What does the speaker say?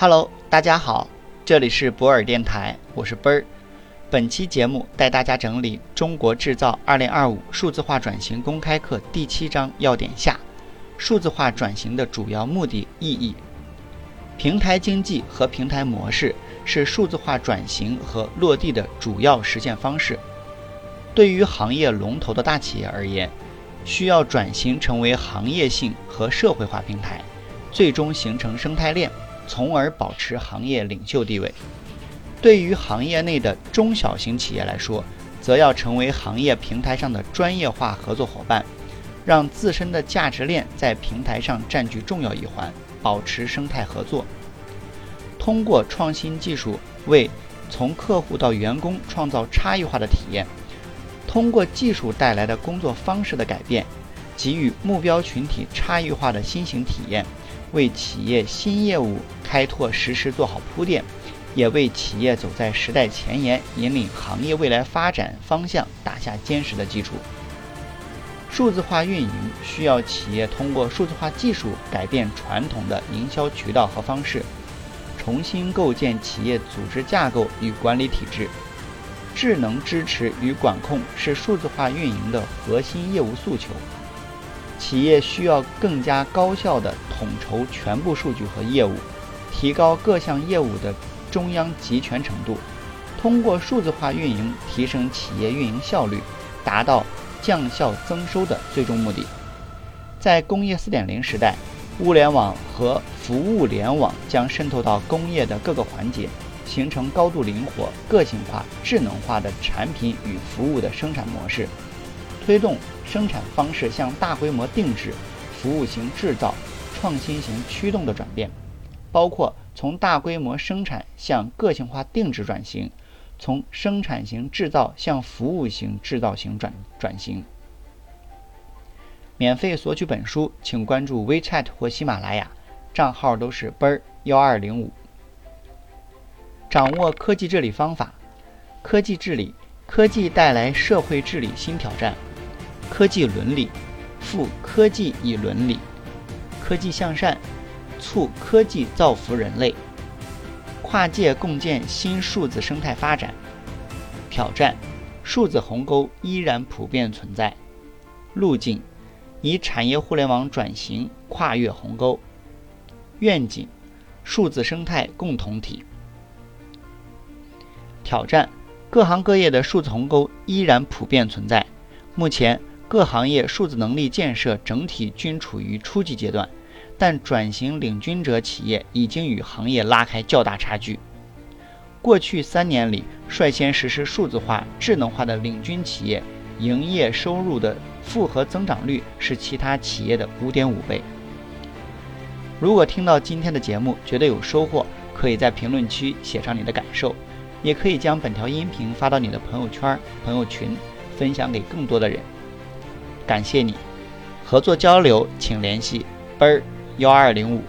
Hello，大家好，这里是博尔电台，我是奔儿。本期节目带大家整理《中国制造2025数字化转型公开课》第七章要点下：数字化转型的主要目的、意义。平台经济和平台模式是数字化转型和落地的主要实现方式。对于行业龙头的大企业而言，需要转型成为行业性和社会化平台，最终形成生态链。从而保持行业领袖地位。对于行业内的中小型企业来说，则要成为行业平台上的专业化合作伙伴，让自身的价值链在平台上占据重要一环，保持生态合作。通过创新技术为从客户到员工创造差异化的体验，通过技术带来的工作方式的改变，给予目标群体差异化的新型体验。为企业新业务开拓实施做好铺垫，也为企业走在时代前沿、引领行业未来发展方向打下坚实的基础。数字化运营需要企业通过数字化技术改变传统的营销渠道和方式，重新构建企业组织架构与管理体制。智能支持与管控是数字化运营的核心业务诉求。企业需要更加高效地统筹全部数据和业务，提高各项业务的中央集权程度，通过数字化运营提升企业运营效率，达到降效增收的最终目的。在工业4.0时代，物联网和服务联网将渗透到工业的各个环节，形成高度灵活、个性化、智能化的产品与服务的生产模式。推动生产方式向大规模定制、服务型制造、创新型驱动的转变，包括从大规模生产向个性化定制转型，从生产型制造向服务型制造型转转型。免费索取本书，请关注 WeChat 或喜马拉雅，账号都是奔儿幺二零五。掌握科技治理方法，科技治理，科技带来社会治理新挑战。科技伦理，赋科技以伦理；科技向善，促科技造福人类。跨界共建新数字生态发展。挑战：数字鸿沟依然普遍存在。路径：以产业互联网转型跨越鸿沟。愿景：数字生态共同体。挑战：各行各业的数字鸿沟依然普遍存在。目前。各行业数字能力建设整体均处于初级阶段，但转型领军者企业已经与行业拉开较大差距。过去三年里，率先实施数字化、智能化的领军企业，营业收入的复合增长率是其他企业的五点五倍。如果听到今天的节目觉得有收获，可以在评论区写上你的感受，也可以将本条音频发到你的朋友圈、朋友群，分享给更多的人。感谢你，合作交流请联系奔儿幺二零五。